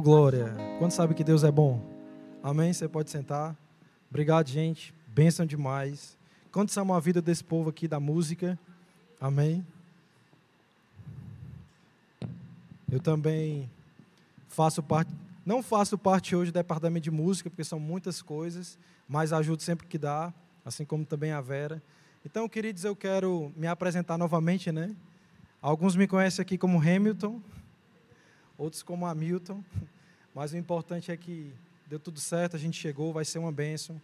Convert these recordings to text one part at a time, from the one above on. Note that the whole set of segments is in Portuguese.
Glória. Quando sabe que Deus é bom? Amém? Você pode sentar. Obrigado, gente. Bênção demais. Quanto ama a vida desse povo aqui da música? Amém? Eu também faço parte, não faço parte hoje do departamento de música, porque são muitas coisas, mas ajudo sempre que dá, assim como também a Vera. Então, queridos, eu quero me apresentar novamente, né? Alguns me conhecem aqui como Hamilton, outros como Hamilton, mas o importante é que deu tudo certo, a gente chegou, vai ser uma bênção.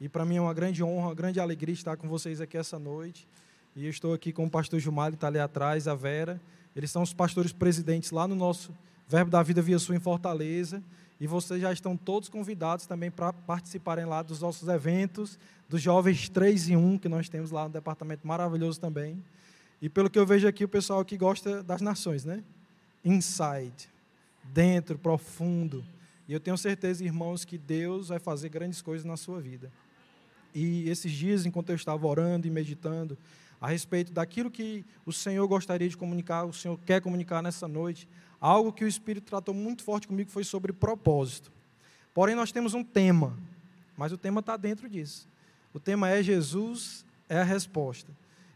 E para mim é uma grande honra, uma grande alegria estar com vocês aqui essa noite. E eu estou aqui com o pastor Gilmar, que está ali atrás, a Vera. Eles são os pastores presidentes lá no nosso Verbo da Vida Via Sul em Fortaleza. E vocês já estão todos convidados também para participarem lá dos nossos eventos, dos Jovens 3 e 1, que nós temos lá no departamento maravilhoso também. E pelo que eu vejo aqui, o pessoal aqui gosta das nações, né? Inside, dentro, profundo. E eu tenho certeza, irmãos, que Deus vai fazer grandes coisas na sua vida. E esses dias, enquanto eu estava orando e meditando a respeito daquilo que o Senhor gostaria de comunicar, o Senhor quer comunicar nessa noite, algo que o Espírito tratou muito forte comigo foi sobre propósito. Porém, nós temos um tema, mas o tema está dentro disso. O tema é Jesus é a resposta.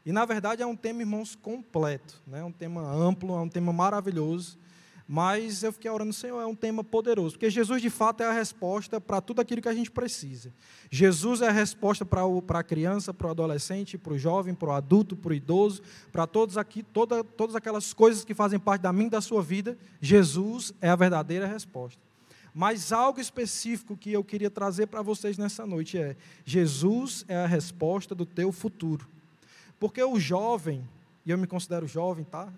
E, na verdade, é um tema, irmãos, completo, né? um tema amplo, é um tema maravilhoso. Mas eu fiquei orando, Senhor, é um tema poderoso, porque Jesus de fato é a resposta para tudo aquilo que a gente precisa. Jesus é a resposta para, o, para a criança, para o adolescente, para o jovem, para o adulto, para o idoso, para todos aqui, toda, todas aquelas coisas que fazem parte da minha da sua vida. Jesus é a verdadeira resposta. Mas algo específico que eu queria trazer para vocês nessa noite é: Jesus é a resposta do teu futuro. Porque o jovem, e eu me considero jovem, tá?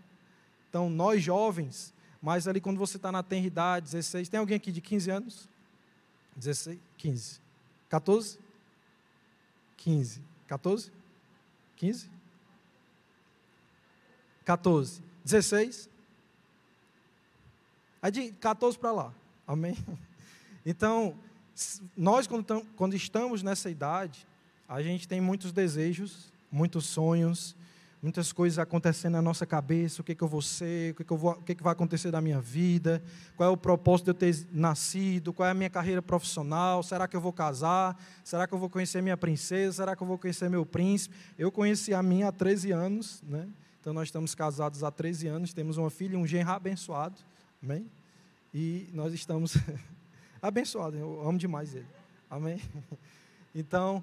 Então, nós jovens, mas ali quando você está na tenridade, 16, tem alguém aqui de 15 anos? 16, 15. 14? 15. 14? 15? 14. 16? É de 14 para lá. Amém? Então, nós, quando estamos nessa idade, a gente tem muitos desejos, muitos sonhos, muitas coisas acontecendo na nossa cabeça, o que, que eu vou ser, o, que, que, eu vou, o que, que vai acontecer da minha vida, qual é o propósito de eu ter nascido, qual é a minha carreira profissional, será que eu vou casar, será que eu vou conhecer minha princesa, será que eu vou conhecer meu príncipe? Eu conheci a minha há 13 anos, né? então nós estamos casados há 13 anos, temos uma filha e um genro abençoado, amém? E nós estamos abençoados, eu amo demais ele, amém? Então,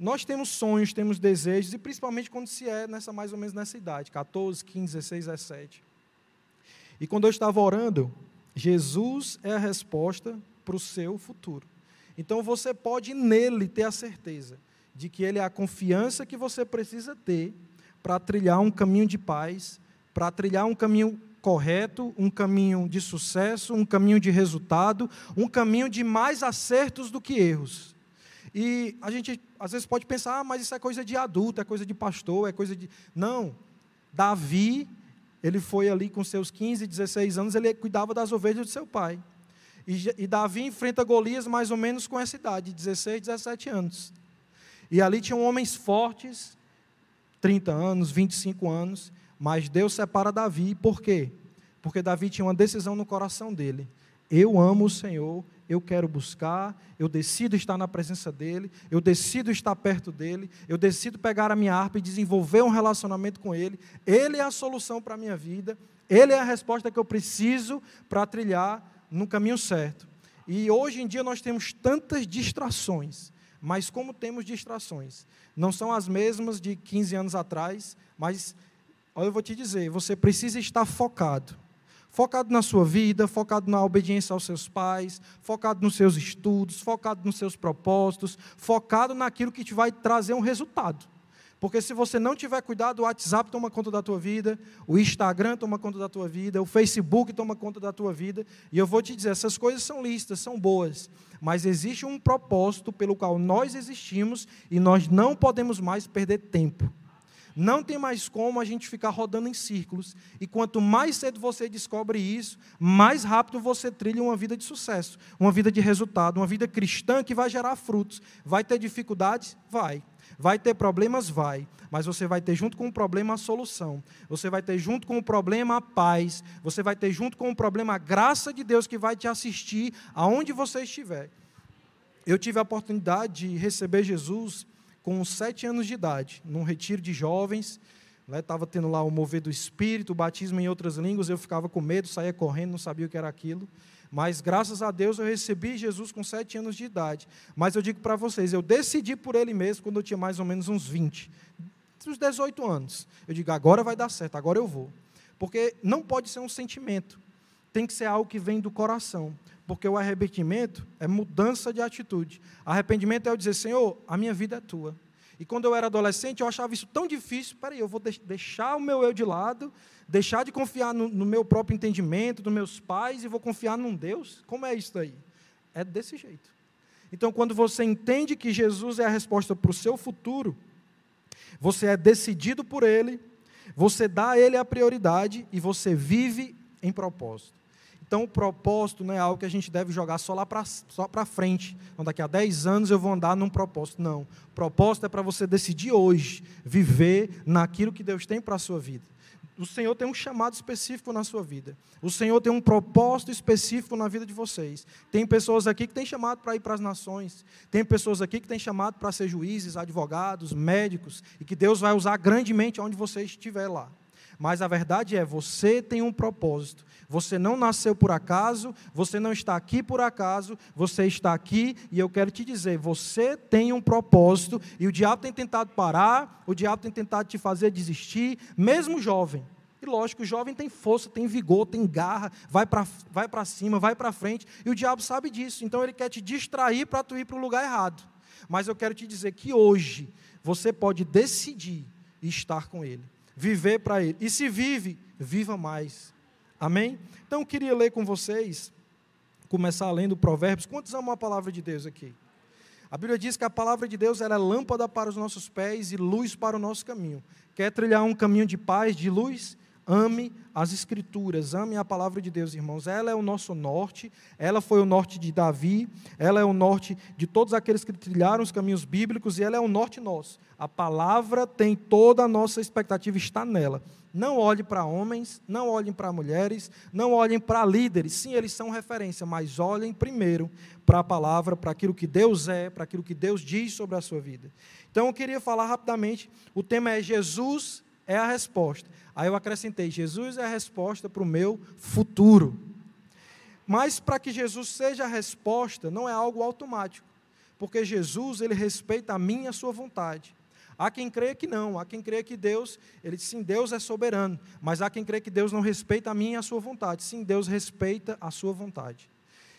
nós temos sonhos, temos desejos, e principalmente quando se é nessa mais ou menos nessa idade, 14, 15, 16, 17. E quando eu estava orando, Jesus é a resposta para o seu futuro. Então você pode nele ter a certeza de que ele é a confiança que você precisa ter para trilhar um caminho de paz, para trilhar um caminho correto, um caminho de sucesso, um caminho de resultado, um caminho de mais acertos do que erros. E a gente às vezes pode pensar, ah, mas isso é coisa de adulto, é coisa de pastor, é coisa de. Não. Davi, ele foi ali com seus 15, 16 anos, ele cuidava das ovelhas do seu pai. E, e Davi enfrenta Golias mais ou menos com essa idade, 16, 17 anos. E ali tinham homens fortes, 30 anos, 25 anos, mas Deus separa Davi, por quê? Porque Davi tinha uma decisão no coração dele. Eu amo o Senhor, eu quero buscar, eu decido estar na presença dEle, eu decido estar perto dEle, eu decido pegar a minha harpa e desenvolver um relacionamento com Ele. Ele é a solução para a minha vida, Ele é a resposta que eu preciso para trilhar no caminho certo. E hoje em dia nós temos tantas distrações, mas como temos distrações? Não são as mesmas de 15 anos atrás, mas olha, eu vou te dizer, você precisa estar focado focado na sua vida, focado na obediência aos seus pais, focado nos seus estudos, focado nos seus propósitos, focado naquilo que te vai trazer um resultado. Porque se você não tiver cuidado, o WhatsApp toma conta da tua vida, o Instagram toma conta da tua vida, o Facebook toma conta da tua vida. E eu vou te dizer, essas coisas são listas, são boas, mas existe um propósito pelo qual nós existimos e nós não podemos mais perder tempo. Não tem mais como a gente ficar rodando em círculos. E quanto mais cedo você descobre isso, mais rápido você trilha uma vida de sucesso, uma vida de resultado, uma vida cristã que vai gerar frutos. Vai ter dificuldades? Vai. Vai ter problemas? Vai. Mas você vai ter junto com o problema a solução. Você vai ter junto com o problema a paz. Você vai ter junto com o problema a graça de Deus que vai te assistir aonde você estiver. Eu tive a oportunidade de receber Jesus com sete anos de idade, num retiro de jovens. Estava né, tendo lá o mover do Espírito, o batismo em outras línguas. Eu ficava com medo, saía correndo, não sabia o que era aquilo. Mas graças a Deus eu recebi Jesus com sete anos de idade. Mas eu digo para vocês, eu decidi por ele mesmo quando eu tinha mais ou menos uns 20, uns 18 anos. Eu digo, agora vai dar certo, agora eu vou. Porque não pode ser um sentimento, tem que ser algo que vem do coração. Porque o arrependimento é mudança de atitude. Arrependimento é eu dizer, Senhor, a minha vida é tua. E quando eu era adolescente, eu achava isso tão difícil. Peraí, eu vou deixar o meu eu de lado deixar de confiar no, no meu próprio entendimento, dos meus pais, e vou confiar num Deus? Como é isso aí? É desse jeito. Então, quando você entende que Jesus é a resposta para o seu futuro, você é decidido por Ele, você dá a Ele a prioridade e você vive em propósito. Então, o propósito não é algo que a gente deve jogar só lá para só frente. Então, daqui a 10 anos eu vou andar num propósito. Não. O propósito é para você decidir hoje viver naquilo que Deus tem para a sua vida. O Senhor tem um chamado específico na sua vida. O Senhor tem um propósito específico na vida de vocês. Tem pessoas aqui que têm chamado para ir para as nações. Tem pessoas aqui que têm chamado para ser juízes, advogados, médicos. E que Deus vai usar grandemente onde você estiver lá. Mas a verdade é, você tem um propósito. Você não nasceu por acaso, você não está aqui por acaso, você está aqui e eu quero te dizer, você tem um propósito e o diabo tem tentado parar, o diabo tem tentado te fazer desistir, mesmo jovem. E lógico, o jovem tem força, tem vigor, tem garra, vai para vai cima, vai para frente, e o diabo sabe disso, então ele quer te distrair para tu ir para o lugar errado. Mas eu quero te dizer que hoje você pode decidir estar com ele viver para Ele. E se vive, viva mais. Amém? Então eu queria ler com vocês, começar lendo Provérbios. Quantos amam a palavra de Deus aqui? A Bíblia diz que a palavra de Deus é lâmpada para os nossos pés e luz para o nosso caminho. Quer trilhar um caminho de paz, de luz? Ame as Escrituras, ame a palavra de Deus, irmãos. Ela é o nosso norte, ela foi o norte de Davi, ela é o norte de todos aqueles que trilharam os caminhos bíblicos e ela é o norte nosso. A palavra tem toda a nossa expectativa, está nela. Não olhem para homens, não olhem para mulheres, não olhem para líderes. Sim, eles são referência, mas olhem primeiro para a palavra, para aquilo que Deus é, para aquilo que Deus diz sobre a sua vida. Então eu queria falar rapidamente. O tema é Jesus é a resposta. Aí eu acrescentei: Jesus é a resposta para o meu futuro. Mas para que Jesus seja a resposta, não é algo automático, porque Jesus ele respeita a minha a sua vontade. Há quem crê que não, há quem crê que Deus, ele sim, Deus é soberano, mas há quem crê que Deus não respeita a minha a sua vontade. Sim, Deus respeita a sua vontade.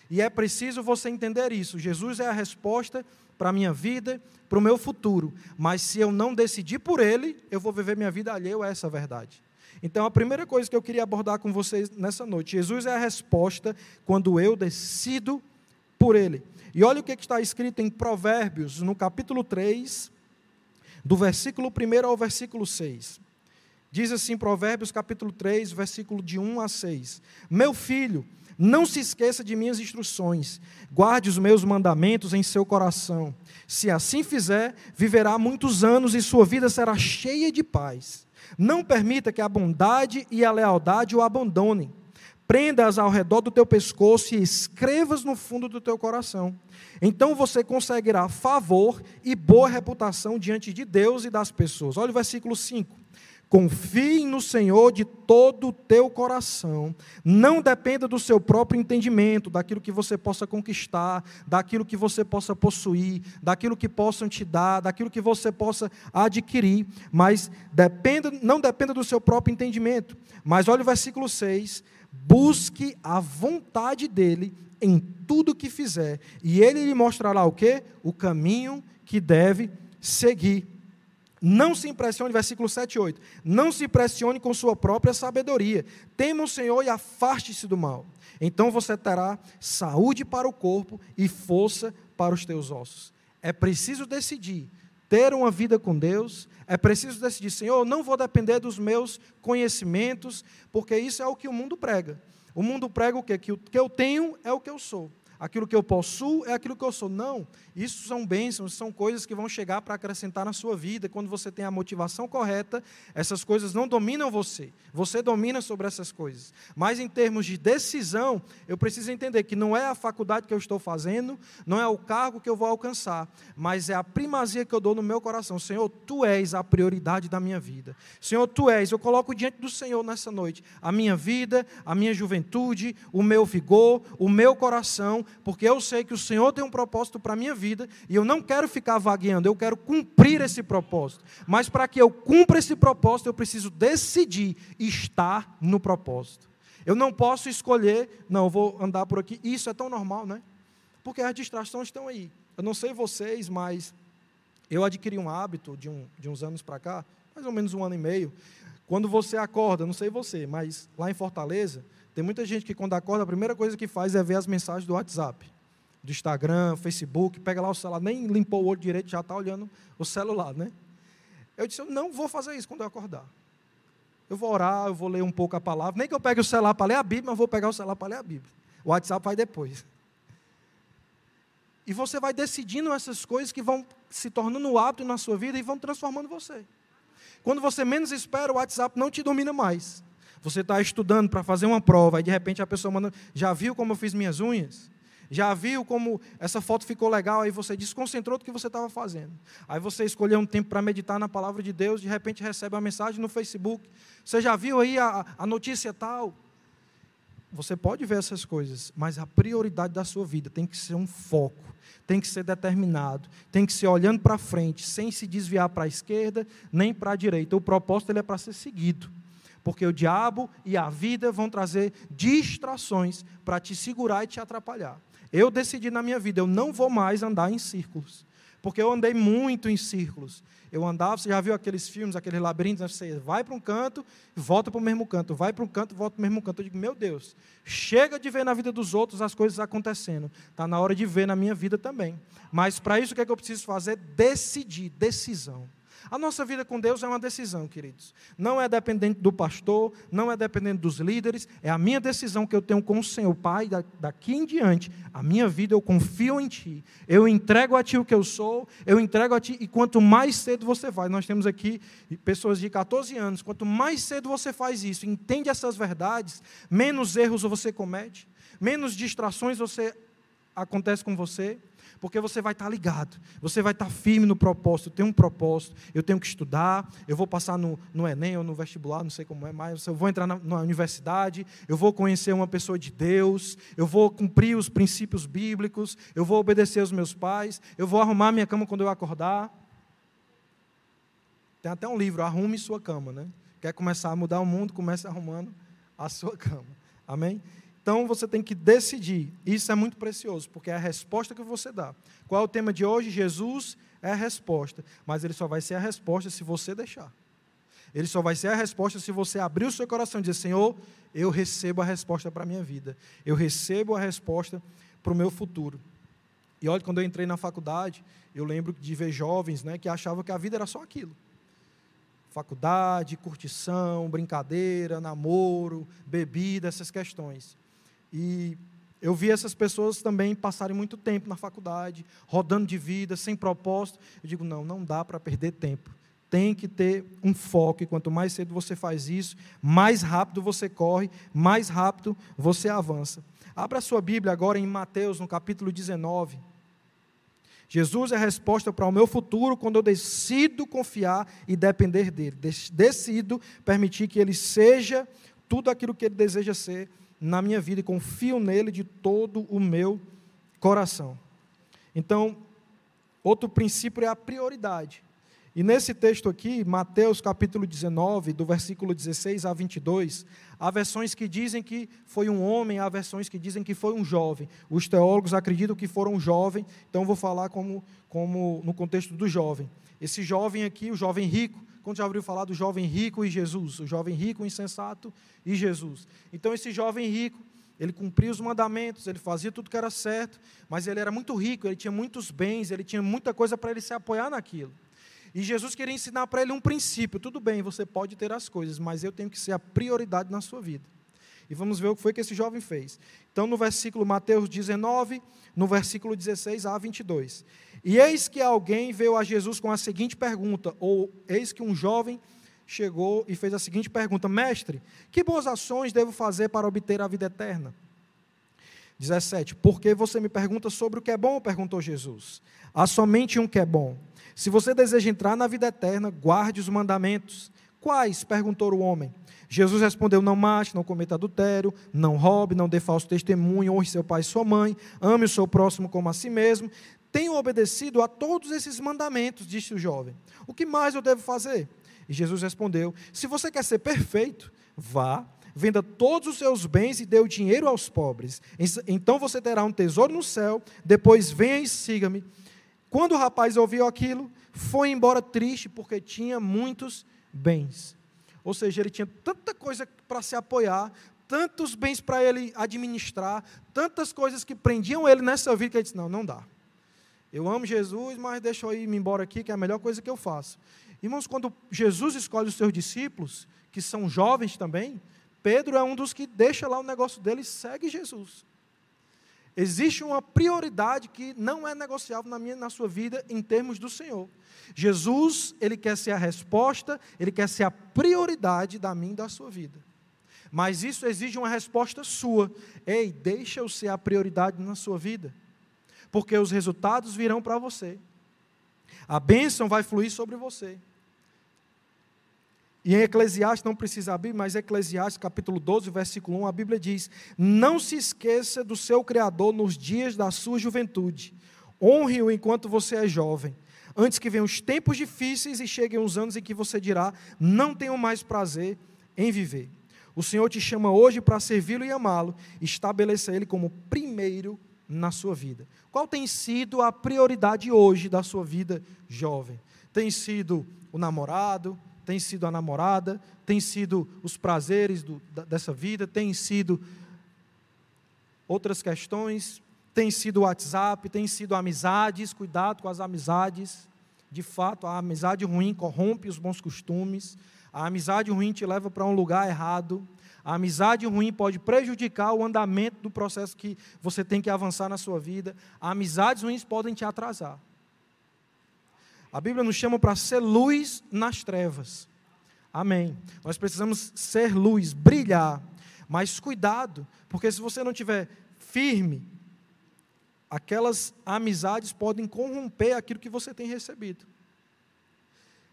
E é preciso você entender isso. Jesus é a resposta para a minha vida, para o meu futuro. Mas se eu não decidir por Ele, eu vou viver minha vida alheio a essa verdade. Então, a primeira coisa que eu queria abordar com vocês nessa noite: Jesus é a resposta quando eu decido por Ele. E olha o que está escrito em Provérbios, no capítulo 3, do versículo 1 ao versículo 6. Diz assim, Provérbios capítulo 3, versículo de 1 a 6. Meu filho, não se esqueça de minhas instruções, guarde os meus mandamentos em seu coração. Se assim fizer, viverá muitos anos e sua vida será cheia de paz. Não permita que a bondade e a lealdade o abandonem. Prenda-as ao redor do teu pescoço e escrevas no fundo do teu coração. Então você conseguirá favor e boa reputação diante de Deus e das pessoas. Olha o versículo 5. Confie no Senhor de todo o teu coração. Não dependa do seu próprio entendimento, daquilo que você possa conquistar, daquilo que você possa possuir, daquilo que possam te dar, daquilo que você possa adquirir, mas dependa, não dependa do seu próprio entendimento. Mas olha o versículo 6: busque a vontade dele em tudo que fizer, e ele lhe mostrará o que? O caminho que deve seguir. Não se impressione, versículo 7 e 8. Não se impressione com sua própria sabedoria. Tema o Senhor e afaste-se do mal. Então você terá saúde para o corpo e força para os teus ossos. É preciso decidir ter uma vida com Deus, é preciso decidir, Senhor, não vou depender dos meus conhecimentos, porque isso é o que o mundo prega. O mundo prega o quê? Que o que eu tenho é o que eu sou aquilo que eu possuo é aquilo que eu sou. Não, isso são bênçãos, são coisas que vão chegar para acrescentar na sua vida. Quando você tem a motivação correta, essas coisas não dominam você, você domina sobre essas coisas. Mas em termos de decisão, eu preciso entender que não é a faculdade que eu estou fazendo, não é o cargo que eu vou alcançar, mas é a primazia que eu dou no meu coração. Senhor, tu és a prioridade da minha vida. Senhor, tu és, eu coloco diante do Senhor nessa noite a minha vida, a minha juventude, o meu vigor, o meu coração, porque eu sei que o Senhor tem um propósito para a minha vida e eu não quero ficar vagueando, eu quero cumprir esse propósito. Mas para que eu cumpra esse propósito, eu preciso decidir estar no propósito. Eu não posso escolher, não, vou andar por aqui. Isso é tão normal, né? Porque as distrações estão aí. Eu não sei vocês, mas eu adquiri um hábito de, um, de uns anos para cá, mais ou menos um ano e meio. Quando você acorda, não sei você, mas lá em Fortaleza, tem muita gente que, quando acorda, a primeira coisa que faz é ver as mensagens do WhatsApp, do Instagram, Facebook, pega lá o celular, nem limpou o olho direito, já está olhando o celular, né? Eu disse, eu não vou fazer isso quando eu acordar. Eu vou orar, eu vou ler um pouco a palavra. Nem que eu pegue o celular para ler a Bíblia, mas vou pegar o celular para ler a Bíblia. O WhatsApp vai depois. E você vai decidindo essas coisas que vão se tornando hábito na sua vida e vão transformando você. Quando você menos espera, o WhatsApp não te domina mais. Você está estudando para fazer uma prova, e de repente a pessoa manda, já viu como eu fiz minhas unhas? Já viu como essa foto ficou legal? Aí você desconcentrou do que você estava fazendo. Aí você escolheu um tempo para meditar na palavra de Deus, de repente recebe uma mensagem no Facebook. Você já viu aí a, a notícia tal? Você pode ver essas coisas, mas a prioridade da sua vida tem que ser um foco, tem que ser determinado, tem que ser olhando para frente, sem se desviar para a esquerda nem para a direita. O propósito ele é para ser seguido porque o diabo e a vida vão trazer distrações para te segurar e te atrapalhar. Eu decidi na minha vida, eu não vou mais andar em círculos, porque eu andei muito em círculos. Eu andava, você já viu aqueles filmes, aqueles labirintos, você vai para um canto volta para o mesmo canto, vai para um canto volta para o mesmo canto. Eu digo, meu Deus, chega de ver na vida dos outros as coisas acontecendo. Está na hora de ver na minha vida também. Mas para isso o que, é que eu preciso fazer? Decidir, decisão. A nossa vida com Deus é uma decisão, queridos. Não é dependente do pastor, não é dependente dos líderes, é a minha decisão que eu tenho com o Senhor. Pai, daqui em diante, a minha vida eu confio em Ti. Eu entrego a Ti o que eu sou, eu entrego a Ti, e quanto mais cedo você vai, nós temos aqui pessoas de 14 anos, quanto mais cedo você faz isso, entende essas verdades, menos erros você comete, menos distrações você acontece com você, porque você vai estar ligado, você vai estar firme no propósito. Eu tenho um propósito, eu tenho que estudar, eu vou passar no, no Enem ou no vestibular, não sei como é mais, eu vou entrar na, na universidade, eu vou conhecer uma pessoa de Deus, eu vou cumprir os princípios bíblicos, eu vou obedecer aos meus pais, eu vou arrumar minha cama quando eu acordar. Tem até um livro, Arrume Sua Cama, né? Quer começar a mudar o mundo, comece arrumando a sua cama. Amém? Então você tem que decidir. Isso é muito precioso, porque é a resposta que você dá. Qual é o tema de hoje? Jesus é a resposta. Mas ele só vai ser a resposta se você deixar. Ele só vai ser a resposta se você abrir o seu coração e dizer: Senhor, eu recebo a resposta para a minha vida. Eu recebo a resposta para o meu futuro. E olha, quando eu entrei na faculdade, eu lembro de ver jovens né, que achavam que a vida era só aquilo. Faculdade, curtição, brincadeira, namoro, bebida, essas questões. E eu vi essas pessoas também passarem muito tempo na faculdade, rodando de vida, sem propósito. Eu digo, não, não dá para perder tempo. Tem que ter um foco, e quanto mais cedo você faz isso, mais rápido você corre, mais rápido você avança. Abra a sua Bíblia agora em Mateus, no capítulo 19. Jesus é a resposta para o meu futuro quando eu decido confiar e depender dele. Decido permitir que ele seja tudo aquilo que ele deseja ser na minha vida e confio nele de todo o meu coração. Então, outro princípio é a prioridade. E nesse texto aqui, Mateus capítulo 19, do versículo 16 a 22, há versões que dizem que foi um homem, há versões que dizem que foi um jovem. Os teólogos acreditam que foram um jovem, então vou falar como, como no contexto do jovem. Esse jovem aqui, o jovem rico, quando já ouviu falar do jovem rico e Jesus? O jovem rico, insensato e Jesus. Então, esse jovem rico, ele cumpria os mandamentos, ele fazia tudo que era certo, mas ele era muito rico, ele tinha muitos bens, ele tinha muita coisa para ele se apoiar naquilo. E Jesus queria ensinar para ele um princípio. Tudo bem, você pode ter as coisas, mas eu tenho que ser a prioridade na sua vida. E vamos ver o que foi que esse jovem fez. Então, no versículo Mateus 19, no versículo 16 a 22. E eis que alguém veio a Jesus com a seguinte pergunta, ou eis que um jovem chegou e fez a seguinte pergunta: Mestre, que boas ações devo fazer para obter a vida eterna? 17. Por que você me pergunta sobre o que é bom? perguntou Jesus. Há somente um que é bom. Se você deseja entrar na vida eterna, guarde os mandamentos. Quais? perguntou o homem. Jesus respondeu: Não mate, não cometa adultério, não roube, não dê falso testemunho, honre seu pai e sua mãe, ame o seu próximo como a si mesmo. Tenho obedecido a todos esses mandamentos, disse o jovem. O que mais eu devo fazer? E Jesus respondeu: Se você quer ser perfeito, vá, venda todos os seus bens e dê o dinheiro aos pobres. Então você terá um tesouro no céu. Depois venha e siga-me. Quando o rapaz ouviu aquilo, foi embora triste porque tinha muitos bens. Ou seja, ele tinha tanta coisa para se apoiar, tantos bens para ele administrar, tantas coisas que prendiam ele nessa vida que ele disse: Não, não dá. Eu amo Jesus, mas deixa eu ir me embora aqui, que é a melhor coisa que eu faço. Irmãos, quando Jesus escolhe os seus discípulos, que são jovens também, Pedro é um dos que deixa lá o negócio dele e segue Jesus. Existe uma prioridade que não é negociável na minha na sua vida em termos do Senhor. Jesus, ele quer ser a resposta, ele quer ser a prioridade da minha e da sua vida. Mas isso exige uma resposta sua. Ei, deixa eu ser a prioridade na sua vida. Porque os resultados virão para você. A bênção vai fluir sobre você. E em Eclesiastes, não precisa abrir, mas Eclesiastes capítulo 12, versículo 1, a Bíblia diz: Não se esqueça do seu Criador nos dias da sua juventude. Honre-o enquanto você é jovem. Antes que venham os tempos difíceis e cheguem os anos em que você dirá: Não tenho mais prazer em viver. O Senhor te chama hoje para servi-lo e amá-lo, estabeleça ele como primeiro na sua vida. Qual tem sido a prioridade hoje da sua vida jovem? Tem sido o namorado? Tem sido a namorada, tem sido os prazeres do, dessa vida, tem sido outras questões, tem sido o WhatsApp, tem sido amizades, cuidado com as amizades. De fato, a amizade ruim corrompe os bons costumes, a amizade ruim te leva para um lugar errado, a amizade ruim pode prejudicar o andamento do processo que você tem que avançar na sua vida, amizades ruins podem te atrasar. A Bíblia nos chama para ser luz nas trevas. Amém. Nós precisamos ser luz, brilhar. Mas cuidado, porque se você não tiver firme, aquelas amizades podem corromper aquilo que você tem recebido.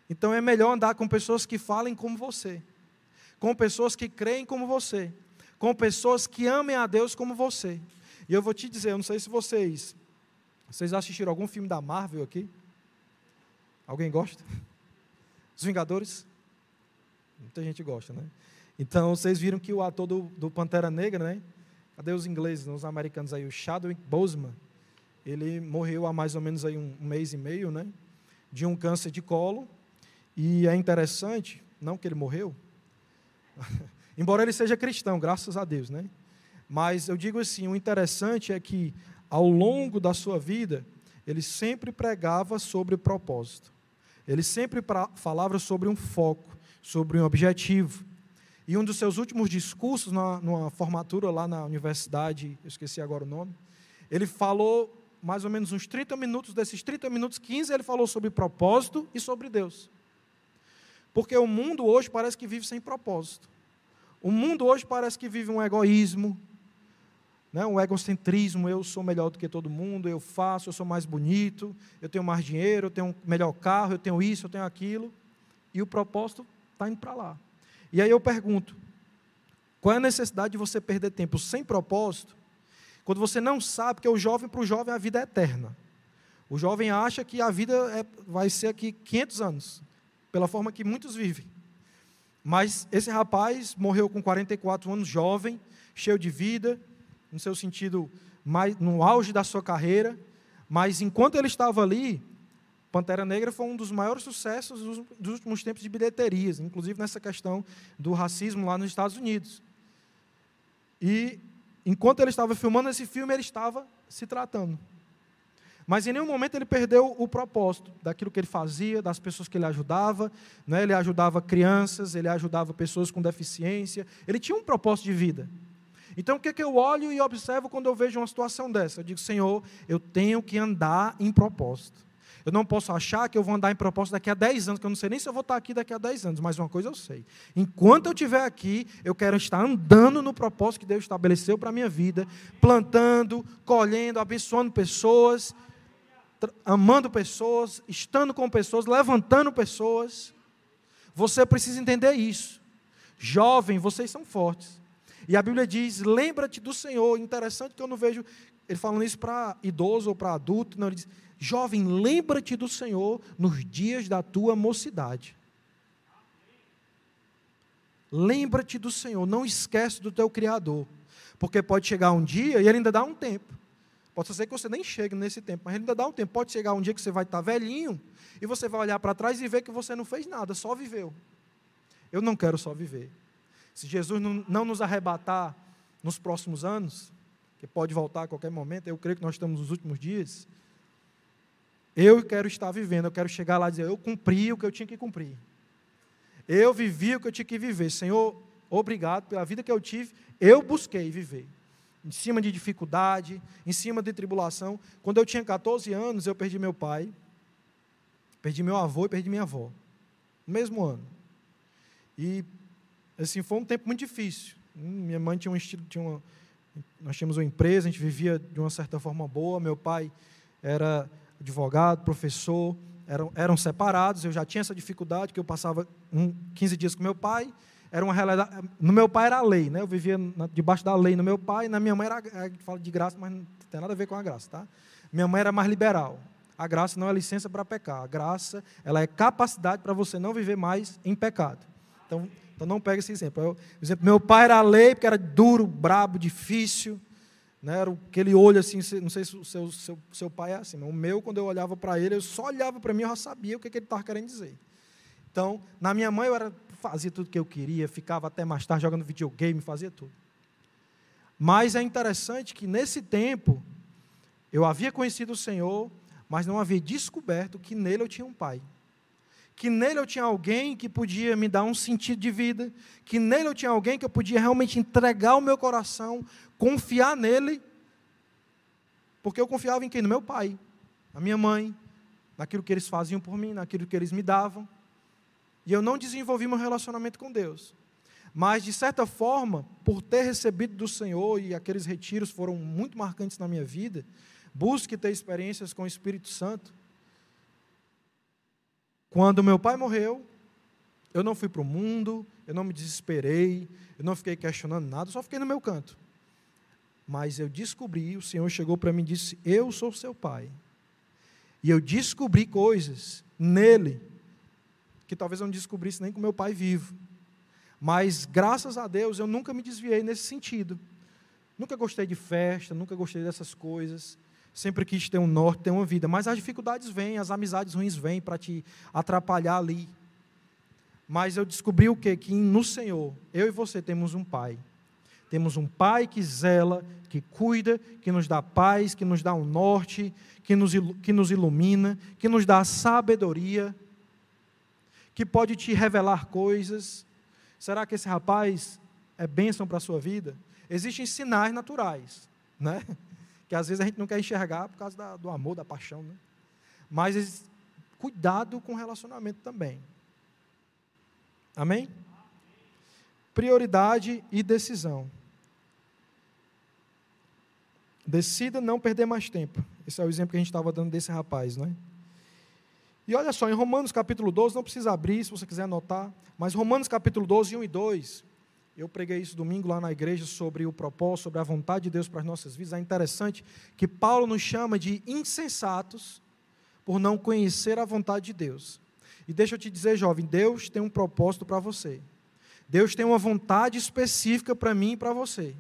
Então é melhor andar com pessoas que falem como você, com pessoas que creem como você, com pessoas que amem a Deus como você. E eu vou te dizer, eu não sei se vocês vocês assistiram algum filme da Marvel aqui? Alguém gosta? Os Vingadores? Muita gente gosta, né? Então, vocês viram que o ator do, do Pantera Negra, né? Cadê os ingleses, os americanos aí? O Chadwick Boseman. Ele morreu há mais ou menos aí um, mês e meio, né? De um câncer de colo. E é interessante, não que ele morreu, embora ele seja cristão, graças a Deus, né? Mas eu digo assim, o interessante é que ao longo da sua vida, ele sempre pregava sobre propósito. Ele sempre falava sobre um foco, sobre um objetivo. E um dos seus últimos discursos, na, numa formatura lá na universidade, eu esqueci agora o nome, ele falou mais ou menos uns 30 minutos, desses 30 minutos, 15 ele falou sobre propósito e sobre Deus. Porque o mundo hoje parece que vive sem propósito. O mundo hoje parece que vive um egoísmo, né? um egocentrismo, eu sou melhor do que todo mundo, eu faço, eu sou mais bonito, eu tenho mais dinheiro, eu tenho um melhor carro, eu tenho isso, eu tenho aquilo. E o propósito está indo para lá. E aí eu pergunto: qual é a necessidade de você perder tempo sem propósito, quando você não sabe que o jovem, para o jovem, a vida é eterna? O jovem acha que a vida é, vai ser aqui 500 anos, pela forma que muitos vivem. Mas esse rapaz morreu com 44 anos, jovem, cheio de vida, no seu sentido, mais, no auge da sua carreira, mas enquanto ele estava ali, Pantera Negra foi um dos maiores sucessos dos últimos tempos de bilheterias, inclusive nessa questão do racismo lá nos Estados Unidos. E enquanto ele estava filmando esse filme, ele estava se tratando. Mas em nenhum momento ele perdeu o propósito daquilo que ele fazia, das pessoas que ele ajudava. Né? Ele ajudava crianças, ele ajudava pessoas com deficiência. Ele tinha um propósito de vida. Então, o que, que eu olho e observo quando eu vejo uma situação dessa? Eu digo, Senhor, eu tenho que andar em propósito. Eu não posso achar que eu vou andar em propósito daqui a 10 anos, que eu não sei nem se eu vou estar aqui daqui a 10 anos, mas uma coisa eu sei. Enquanto eu estiver aqui, eu quero estar andando no propósito que Deus estabeleceu para a minha vida, plantando, colhendo, abençoando pessoas, amando pessoas, estando com pessoas, levantando pessoas. Você precisa entender isso. Jovem, vocês são fortes. E a Bíblia diz: lembra-te do Senhor. Interessante que eu não vejo ele falando isso para idoso ou para adulto. Não, ele diz: jovem, lembra-te do Senhor nos dias da tua mocidade. Lembra-te do Senhor, não esquece do teu Criador. Porque pode chegar um dia, e ele ainda dá um tempo, Pode ser que você nem chegue nesse tempo, mas ainda dá um tempo. Pode chegar um dia que você vai estar velhinho e você vai olhar para trás e ver que você não fez nada, só viveu. Eu não quero só viver. Se Jesus não, nos arrebatar nos próximos anos, que pode voltar a qualquer momento, eu creio que nós estamos nos últimos dias. Eu quero estar vivendo, eu quero chegar lá e dizer: eu cumpri o que eu tinha que cumprir. Eu vivi o que eu tinha que viver. Senhor, obrigado pela vida que eu tive, eu busquei viver em cima de dificuldade, em cima de tribulação. Quando eu tinha 14 anos, eu perdi meu pai, perdi meu avô e perdi minha avó, no mesmo ano. E, assim, foi um tempo muito difícil. Hum, minha mãe tinha um estilo, tinha uma, nós tínhamos uma empresa, a gente vivia de uma certa forma boa, meu pai era advogado, professor, eram, eram separados, eu já tinha essa dificuldade, que eu passava um, 15 dias com meu pai, era uma realidade. No meu pai era a lei, né? Eu vivia na, debaixo da lei no meu pai, na minha mãe era. É, fala de graça, mas não tem nada a ver com a graça, tá? Minha mãe era mais liberal. A graça não é licença para pecar. A graça, ela é capacidade para você não viver mais em pecado. Então, então não pega esse exemplo. Eu, exemplo. Meu pai era a lei, porque era duro, brabo, difícil. Né? Era aquele olho assim, não sei se o seu, seu, seu pai é assim, mas o meu, quando eu olhava para ele, eu só olhava para mim e já sabia o que, que ele estava querendo dizer. Então, na minha mãe eu era fazia tudo que eu queria, ficava até mais tarde jogando videogame, fazia tudo. Mas é interessante que nesse tempo, eu havia conhecido o Senhor, mas não havia descoberto que nele eu tinha um pai. Que nele eu tinha alguém que podia me dar um sentido de vida, que nele eu tinha alguém que eu podia realmente entregar o meu coração, confiar nele, porque eu confiava em quem? No meu pai, na minha mãe, naquilo que eles faziam por mim, naquilo que eles me davam. E eu não desenvolvi meu relacionamento com Deus. Mas, de certa forma, por ter recebido do Senhor, e aqueles retiros foram muito marcantes na minha vida, busque ter experiências com o Espírito Santo. Quando meu pai morreu, eu não fui para o mundo, eu não me desesperei, eu não fiquei questionando nada, só fiquei no meu canto. Mas eu descobri, o Senhor chegou para mim e disse: Eu sou seu pai. E eu descobri coisas nele que talvez eu não descobrisse nem com meu pai vivo. Mas, graças a Deus, eu nunca me desviei nesse sentido. Nunca gostei de festa, nunca gostei dessas coisas. Sempre quis ter um norte, ter uma vida. Mas as dificuldades vêm, as amizades ruins vêm para te atrapalhar ali. Mas eu descobri o quê? Que no Senhor, eu e você temos um Pai. Temos um Pai que zela, que cuida, que nos dá paz, que nos dá um norte, que nos, que nos ilumina, que nos dá sabedoria que pode te revelar coisas. Será que esse rapaz é bênção para a sua vida? Existem sinais naturais, né? Que às vezes a gente não quer enxergar por causa da, do amor, da paixão, né? Mas cuidado com o relacionamento também. Amém? Prioridade e decisão. Decida não perder mais tempo. Esse é o exemplo que a gente estava dando desse rapaz, não é? E olha só, em Romanos capítulo 12, não precisa abrir se você quiser anotar, mas Romanos capítulo 12, 1 e 2, eu preguei isso domingo lá na igreja sobre o propósito, sobre a vontade de Deus para as nossas vidas. É interessante que Paulo nos chama de insensatos por não conhecer a vontade de Deus. E deixa eu te dizer, jovem, Deus tem um propósito para você. Deus tem uma vontade específica para mim e para você.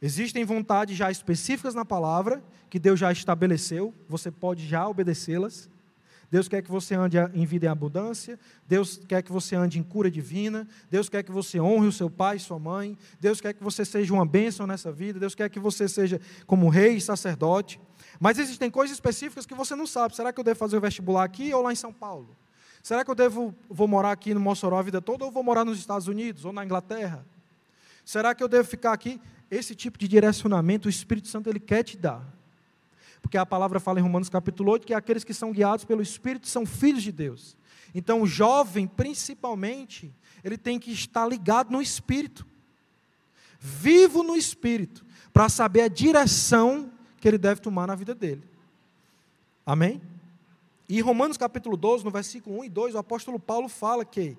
Existem vontades já específicas na palavra, que Deus já estabeleceu, você pode já obedecê-las. Deus quer que você ande em vida em abundância. Deus quer que você ande em cura divina. Deus quer que você honre o seu pai e sua mãe. Deus quer que você seja uma bênção nessa vida. Deus quer que você seja como rei e sacerdote. Mas existem coisas específicas que você não sabe. Será que eu devo fazer o vestibular aqui ou lá em São Paulo? Será que eu devo vou morar aqui no Mossoró a vida toda ou vou morar nos Estados Unidos ou na Inglaterra? Será que eu devo ficar aqui? Esse tipo de direcionamento o Espírito Santo ele quer te dar. Porque a palavra fala em Romanos capítulo 8 que aqueles que são guiados pelo Espírito são filhos de Deus. Então, o jovem, principalmente, ele tem que estar ligado no Espírito, vivo no Espírito, para saber a direção que ele deve tomar na vida dele. Amém? E Romanos capítulo 12, no versículo 1 e 2, o apóstolo Paulo fala que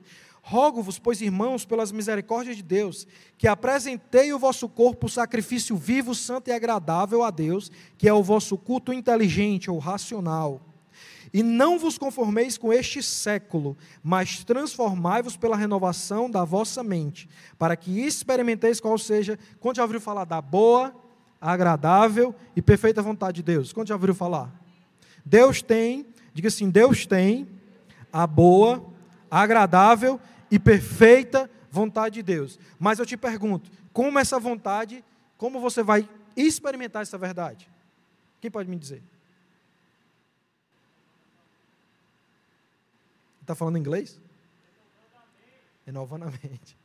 Rogo-vos, pois irmãos, pelas misericórdias de Deus, que apresentei o vosso corpo sacrifício vivo, santo e agradável a Deus, que é o vosso culto inteligente ou racional. E não vos conformeis com este século, mas transformai-vos pela renovação da vossa mente, para que experimenteis qual seja, quando já ouviu falar da boa, agradável e perfeita vontade de Deus? Quando já ouviu falar? Deus tem, diga assim, Deus tem a boa, agradável e perfeita vontade de Deus. Mas eu te pergunto, como essa vontade, como você vai experimentar essa verdade? Quem pode me dizer? Está falando inglês? Renovando a mente.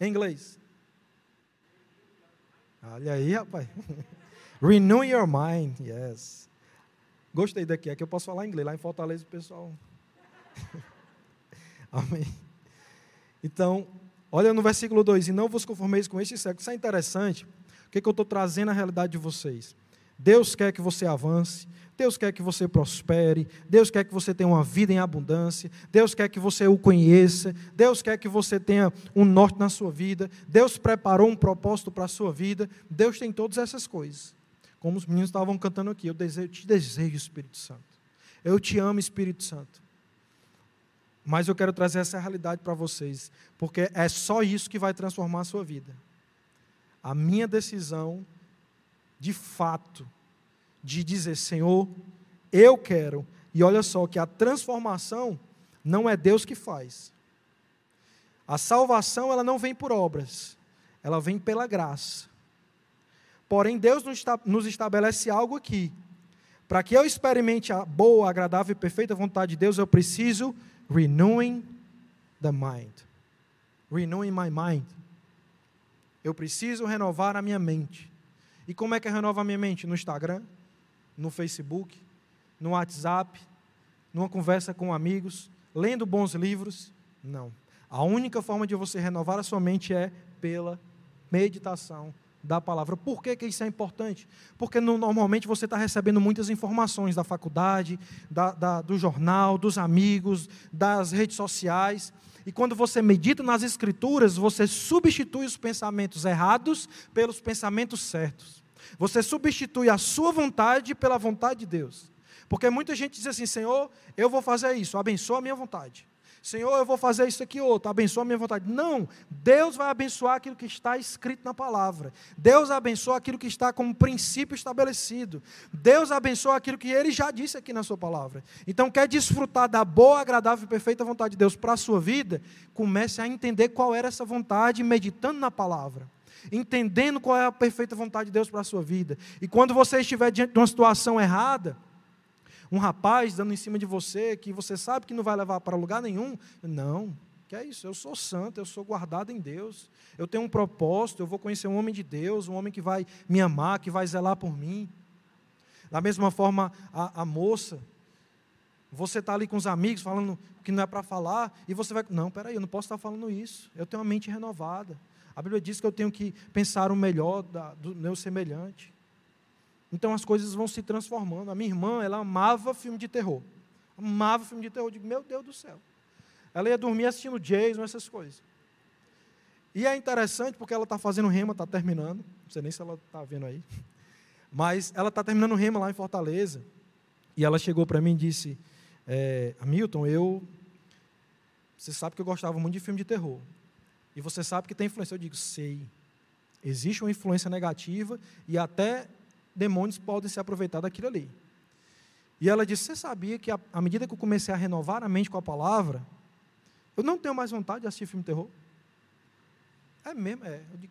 Em inglês. Olha aí, rapaz. Renew your mind, yes. Gostei daqui, aqui eu posso falar inglês. Lá em Fortaleza o pessoal. Amém. Então, olha no versículo 2: E não vos conformeis com este século. Isso é interessante. O que, é que eu estou trazendo à realidade de vocês? Deus quer que você avance, Deus quer que você prospere, Deus quer que você tenha uma vida em abundância, Deus quer que você o conheça, Deus quer que você tenha um norte na sua vida, Deus preparou um propósito para a sua vida, Deus tem todas essas coisas. Como os meninos estavam cantando aqui, eu, desejo, eu te desejo, Espírito Santo. Eu te amo, Espírito Santo. Mas eu quero trazer essa realidade para vocês, porque é só isso que vai transformar a sua vida. A minha decisão, de fato, de dizer: Senhor, eu quero. E olha só que a transformação não é Deus que faz. A salvação ela não vem por obras, ela vem pela graça. Porém, Deus nos estabelece algo aqui. Para que eu experimente a boa, agradável e perfeita vontade de Deus, eu preciso renewing the mind. Renewing my mind. Eu preciso renovar a minha mente. E como é que eu renovo a minha mente? No Instagram, no Facebook, no WhatsApp, numa conversa com amigos, lendo bons livros? Não. A única forma de você renovar a sua mente é pela meditação da palavra. Por que, que isso é importante? Porque no, normalmente você está recebendo muitas informações da faculdade, da, da, do jornal, dos amigos, das redes sociais. E quando você medita nas Escrituras, você substitui os pensamentos errados pelos pensamentos certos. Você substitui a sua vontade pela vontade de Deus. Porque muita gente diz assim: Senhor, eu vou fazer isso, abençoa a minha vontade. Senhor, eu vou fazer isso aqui outro, abençoa a minha vontade. Não, Deus vai abençoar aquilo que está escrito na palavra. Deus abençoa aquilo que está como princípio estabelecido. Deus abençoa aquilo que ele já disse aqui na sua palavra. Então, quer desfrutar da boa, agradável e perfeita vontade de Deus para a sua vida? Comece a entender qual era essa vontade, meditando na palavra entendendo qual é a perfeita vontade de Deus para a sua vida. E quando você estiver diante de uma situação errada, um rapaz dando em cima de você, que você sabe que não vai levar para lugar nenhum. Não, que é isso, eu sou santo, eu sou guardado em Deus, eu tenho um propósito, eu vou conhecer um homem de Deus, um homem que vai me amar, que vai zelar por mim. Da mesma forma, a, a moça, você está ali com os amigos falando que não é para falar, e você vai, não, peraí, eu não posso estar falando isso, eu tenho uma mente renovada. A Bíblia diz que eu tenho que pensar o melhor da, do meu semelhante. Então as coisas vão se transformando. A minha irmã, ela amava filme de terror. Amava filme de terror. Eu digo, meu Deus do céu. Ela ia dormir assistindo Jason, essas coisas. E é interessante porque ela está fazendo rema, está terminando. Não sei nem se ela está vendo aí. Mas ela está terminando rema lá em Fortaleza. E ela chegou para mim e disse: é, Hamilton, eu. Você sabe que eu gostava muito de filme de terror. E você sabe que tem influência. Eu digo, sei. Existe uma influência negativa e até demônios podem se aproveitar daquilo ali. E ela disse: Você sabia que, à medida que eu comecei a renovar a mente com a palavra, eu não tenho mais vontade de assistir filme de terror? É mesmo, é. De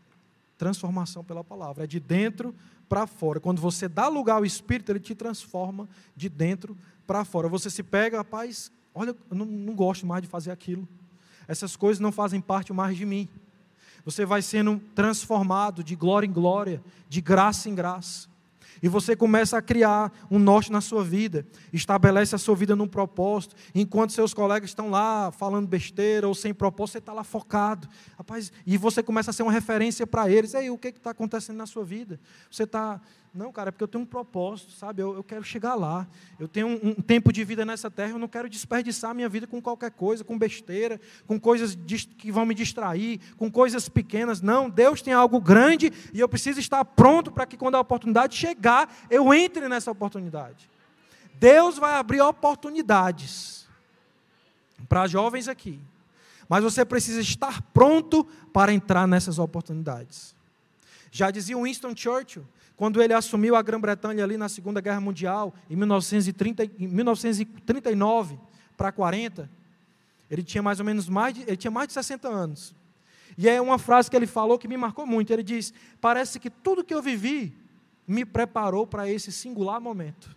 transformação pela palavra. É de dentro para fora. Quando você dá lugar ao Espírito, ele te transforma de dentro para fora. Você se pega, rapaz, olha, eu não, não gosto mais de fazer aquilo. Essas coisas não fazem parte mais de mim. Você vai sendo transformado de glória em glória, de graça em graça. E você começa a criar um norte na sua vida, estabelece a sua vida num propósito, enquanto seus colegas estão lá falando besteira ou sem propósito, você está lá focado. Rapaz, e você começa a ser uma referência para eles. Aí, o que está acontecendo na sua vida? Você está não, cara, é porque eu tenho um propósito, sabe? Eu, eu quero chegar lá. Eu tenho um, um, tempo de vida nessa terra, eu não quero desperdiçar minha vida com qualquer coisa, com besteira, com coisas que vão me distrair, com coisas pequenas. Não, Deus tem algo grande e eu preciso estar pronto para que quando a oportunidade chegar, eu entre nessa oportunidade. Deus vai abrir oportunidades para jovens aqui. Mas você precisa estar pronto para entrar nessas oportunidades. Já dizia Winston Churchill, quando ele assumiu a Grã-Bretanha ali na Segunda Guerra Mundial, em, 1930, em 1939 para 40, ele tinha mais ou menos mais de, ele tinha mais de 60 anos. E é uma frase que ele falou que me marcou muito. Ele diz: Parece que tudo que eu vivi me preparou para esse singular momento.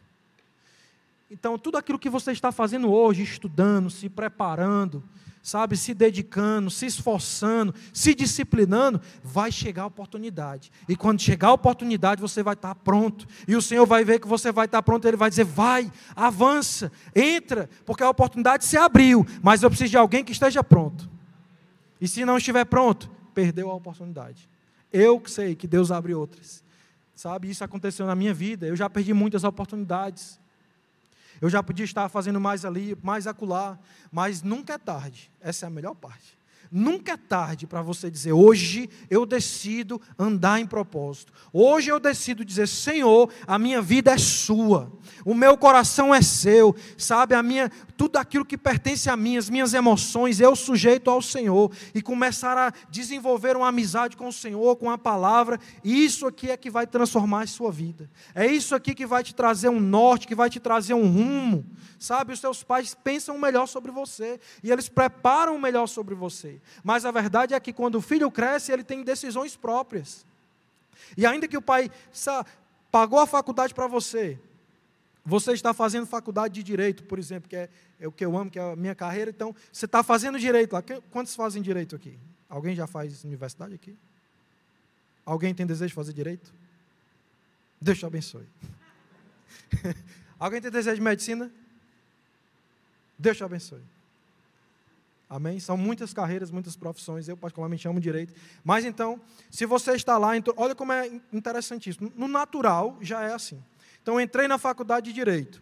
Então, tudo aquilo que você está fazendo hoje, estudando, se preparando, sabe, se dedicando, se esforçando, se disciplinando, vai chegar a oportunidade. E quando chegar a oportunidade, você vai estar pronto. E o Senhor vai ver que você vai estar pronto, ele vai dizer: "Vai, avança, entra, porque a oportunidade se abriu, mas eu preciso de alguém que esteja pronto". E se não estiver pronto, perdeu a oportunidade. Eu sei que Deus abre outras. Sabe, isso aconteceu na minha vida. Eu já perdi muitas oportunidades. Eu já podia estar fazendo mais ali, mais acolá, mas nunca é tarde. Essa é a melhor parte. Nunca é tarde para você dizer: hoje eu decido andar em propósito. Hoje eu decido dizer: Senhor, a minha vida é sua. O meu coração é seu. Sabe, a minha tudo aquilo que pertence a mim, as minhas emoções, eu sujeito ao Senhor e começar a desenvolver uma amizade com o Senhor, com a palavra. Isso aqui é que vai transformar a sua vida. É isso aqui que vai te trazer um norte, que vai te trazer um rumo. Sabe, os seus pais pensam melhor sobre você e eles preparam o melhor sobre você. Mas a verdade é que quando o filho cresce, ele tem decisões próprias. E ainda que o pai pagou a faculdade para você, você está fazendo faculdade de direito, por exemplo, que é, é, o que eu amo, que é a minha carreira, então você está fazendo direito lá. Quantos fazem direito aqui? Alguém já faz universidade aqui? Alguém tem desejo de fazer direito? Deus te abençoe. Alguém tem desejo de medicina? Deus te abençoe. Amém? São muitas carreiras, muitas profissões. Eu, particularmente, amo direito. Mas então, se você está lá, então, olha como é interessantíssimo. No natural, já é assim. Então, entrei na faculdade de direito.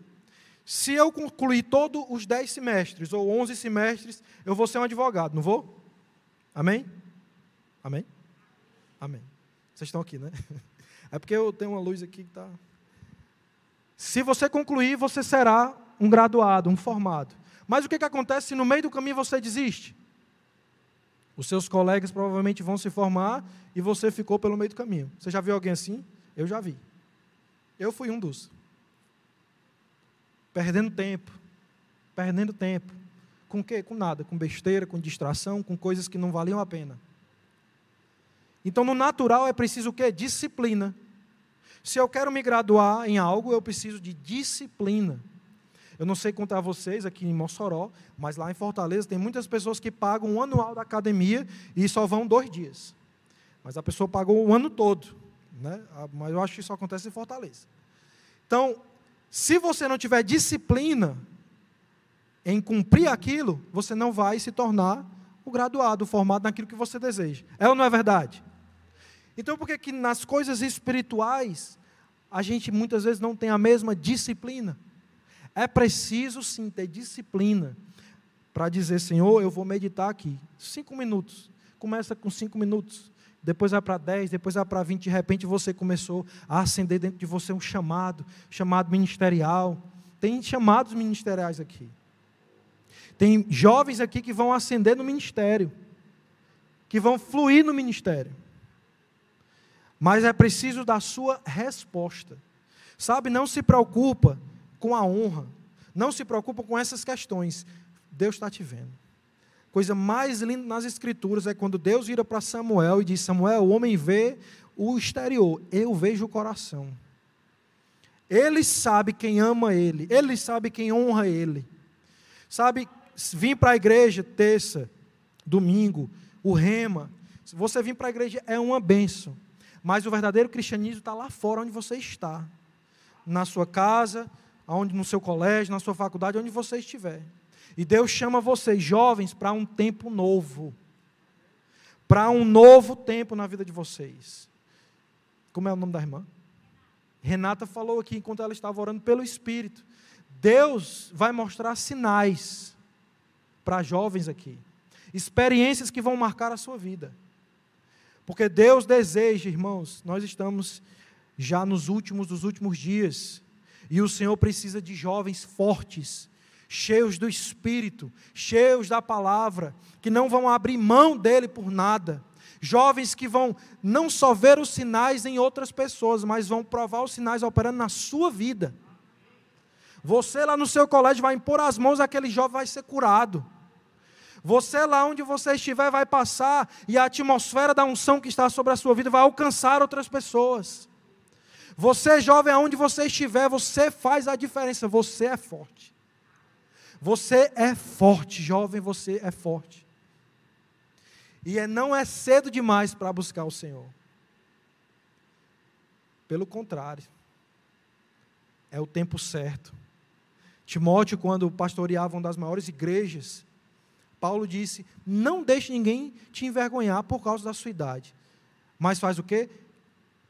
Se eu concluir todos os 10 semestres ou 11 semestres, eu vou ser um advogado, não vou? Amém? Amém? Amém. Vocês estão aqui, né? É porque eu tenho uma luz aqui que está. Se você concluir, você será um graduado, um formado. Mas o que, que acontece se no meio do caminho você desiste? Os seus colegas provavelmente vão se formar e você ficou pelo meio do caminho. Você já viu alguém assim? Eu já vi. Eu fui um dos. Perdendo tempo. Perdendo tempo. Com quê? Com nada. Com besteira, com distração, com coisas que não valiam a pena. Então, no natural é preciso o quê? Disciplina. Se eu quero me graduar em algo, eu preciso de disciplina. Eu não sei contar vocês aqui em Mossoró, mas lá em Fortaleza tem muitas pessoas que pagam o anual da academia e só vão dois dias. Mas a pessoa pagou o ano todo. Né? Ah, mas eu acho que isso acontece em Fortaleza. Então, se você não tiver disciplina em cumprir aquilo, você não vai se tornar o graduado, o formado naquilo que você deseja. É ou não é verdade? Então, por que, que nas coisas espirituais a gente muitas vezes não tem a mesma disciplina? É preciso sim ter disciplina para dizer, Senhor, eu vou meditar aqui. Cinco minutos. Começa com cinco minutos. Depois vai para dez, depois vai para vinte. De repente você começou a acender dentro de você um chamado, chamado ministerial. Tem chamados ministeriais aqui. Tem jovens aqui que vão acender no ministério, que vão fluir no ministério. Mas é preciso da sua resposta. Sabe, não se preocupa com a honra, não se preocupam com essas questões, Deus está te vendo. Coisa mais linda nas Escrituras é quando Deus vira para Samuel e diz: Samuel, o homem vê o exterior, eu vejo o coração. Ele sabe quem ama ele, ele sabe quem honra ele. Sabe, vir para a igreja terça, domingo, o rema, se você vir para a igreja é uma benção. Mas o verdadeiro cristianismo está lá fora onde você está. Na sua casa, onde, no seu colégio, na sua faculdade, onde você estiver. E Deus chama vocês, jovens, para um tempo novo. Para um novo tempo na vida de vocês. Como é o nome da irmã? Renata falou aqui enquanto ela estava orando pelo Espírito. Deus vai mostrar sinais para jovens aqui. Experiências que vão marcar a sua vida. Porque Deus deseja, irmãos, nós estamos já nos últimos dos últimos dias, e o Senhor precisa de jovens fortes, cheios do Espírito, cheios da palavra, que não vão abrir mão dele por nada. Jovens que vão não só ver os sinais em outras pessoas, mas vão provar os sinais operando na sua vida. Você lá no seu colégio vai impor as mãos, aquele jovem vai ser curado. Você lá onde você estiver vai passar e a atmosfera da unção que está sobre a sua vida vai alcançar outras pessoas. Você, jovem, aonde você estiver, você faz a diferença. Você é forte. Você é forte, jovem, você é forte. E é, não é cedo demais para buscar o Senhor. Pelo contrário, é o tempo certo. Timóteo, quando pastoreava uma das maiores igrejas, Paulo disse: Não deixe ninguém te envergonhar por causa da sua idade. Mas faz o quê?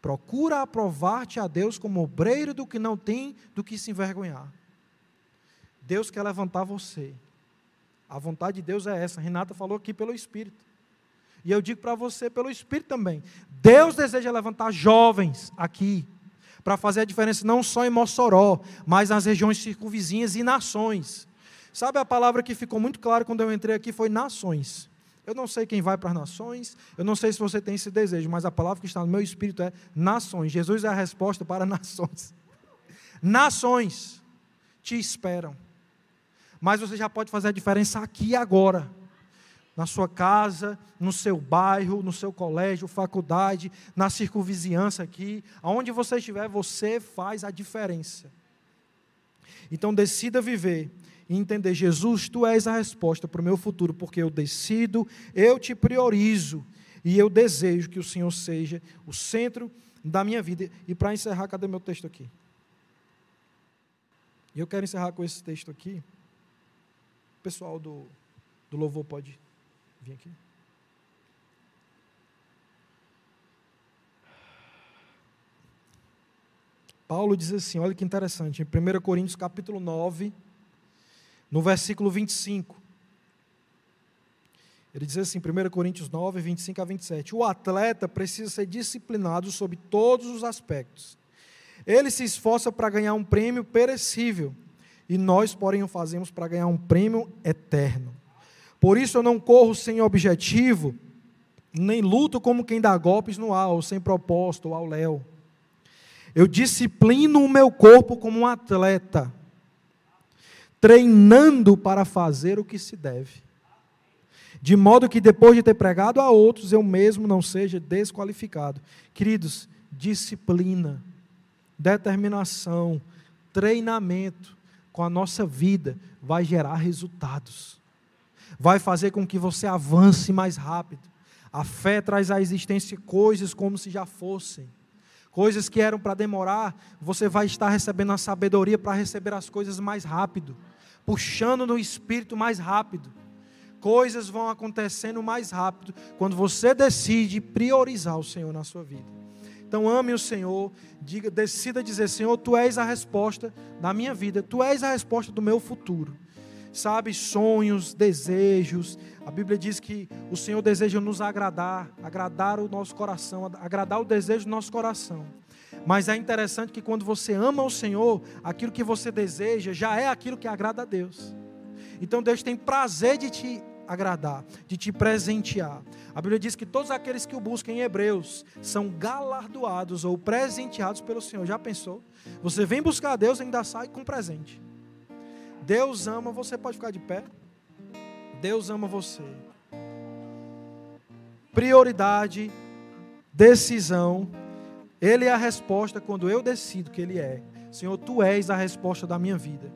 Procura aprovar-te a Deus como obreiro do que não tem do que se envergonhar. Deus quer levantar você. A vontade de Deus é essa. Renata falou aqui pelo Espírito. E eu digo para você pelo Espírito também. Deus deseja levantar jovens aqui para fazer a diferença não só em Mossoró, mas nas regiões circunvizinhas e nações. Sabe a palavra que ficou muito clara quando eu entrei aqui foi nações. Eu não sei quem vai para as nações, eu não sei se você tem esse desejo, mas a palavra que está no meu espírito é nações. Jesus é a resposta para nações. Nações te esperam. Mas você já pode fazer a diferença aqui e agora. Na sua casa, no seu bairro, no seu colégio, faculdade, na circunvizinhança aqui, aonde você estiver, você faz a diferença. Então decida viver e entender: Jesus, tu és a resposta para o meu futuro, porque eu decido, eu te priorizo e eu desejo que o Senhor seja o centro da minha vida. E para encerrar, cadê meu texto aqui? E eu quero encerrar com esse texto aqui. O pessoal do, do louvor pode vir aqui. Paulo diz assim, olha que interessante, em 1 Coríntios capítulo 9, no versículo 25. Ele diz assim, 1 Coríntios 9, 25 a 27. O atleta precisa ser disciplinado sobre todos os aspectos. Ele se esforça para ganhar um prêmio perecível, e nós, porém, o fazemos para ganhar um prêmio eterno. Por isso eu não corro sem objetivo, nem luto como quem dá golpes no ar, ou sem propósito, ou ao léu. Eu disciplino o meu corpo como um atleta treinando para fazer o que se deve. De modo que depois de ter pregado a outros, eu mesmo não seja desqualificado. Queridos, disciplina, determinação, treinamento com a nossa vida vai gerar resultados. Vai fazer com que você avance mais rápido. A fé traz à existência coisas como se já fossem. Coisas que eram para demorar, você vai estar recebendo a sabedoria para receber as coisas mais rápido puxando no espírito mais rápido. Coisas vão acontecendo mais rápido quando você decide priorizar o Senhor na sua vida. Então ame o Senhor, diga, decida dizer, Senhor, tu és a resposta da minha vida, tu és a resposta do meu futuro. Sabe, sonhos, desejos. A Bíblia diz que o Senhor deseja nos agradar, agradar o nosso coração, agradar o desejo do nosso coração. Mas é interessante que quando você ama o Senhor, aquilo que você deseja já é aquilo que agrada a Deus. Então Deus tem prazer de te agradar, de te presentear. A Bíblia diz que todos aqueles que o buscam em Hebreus são galardoados ou presenteados pelo Senhor. Já pensou? Você vem buscar a Deus e ainda sai com presente. Deus ama, você pode ficar de pé. Deus ama você. Prioridade, decisão. Ele é a resposta quando eu decido que Ele é. Senhor, Tu és a resposta da minha vida.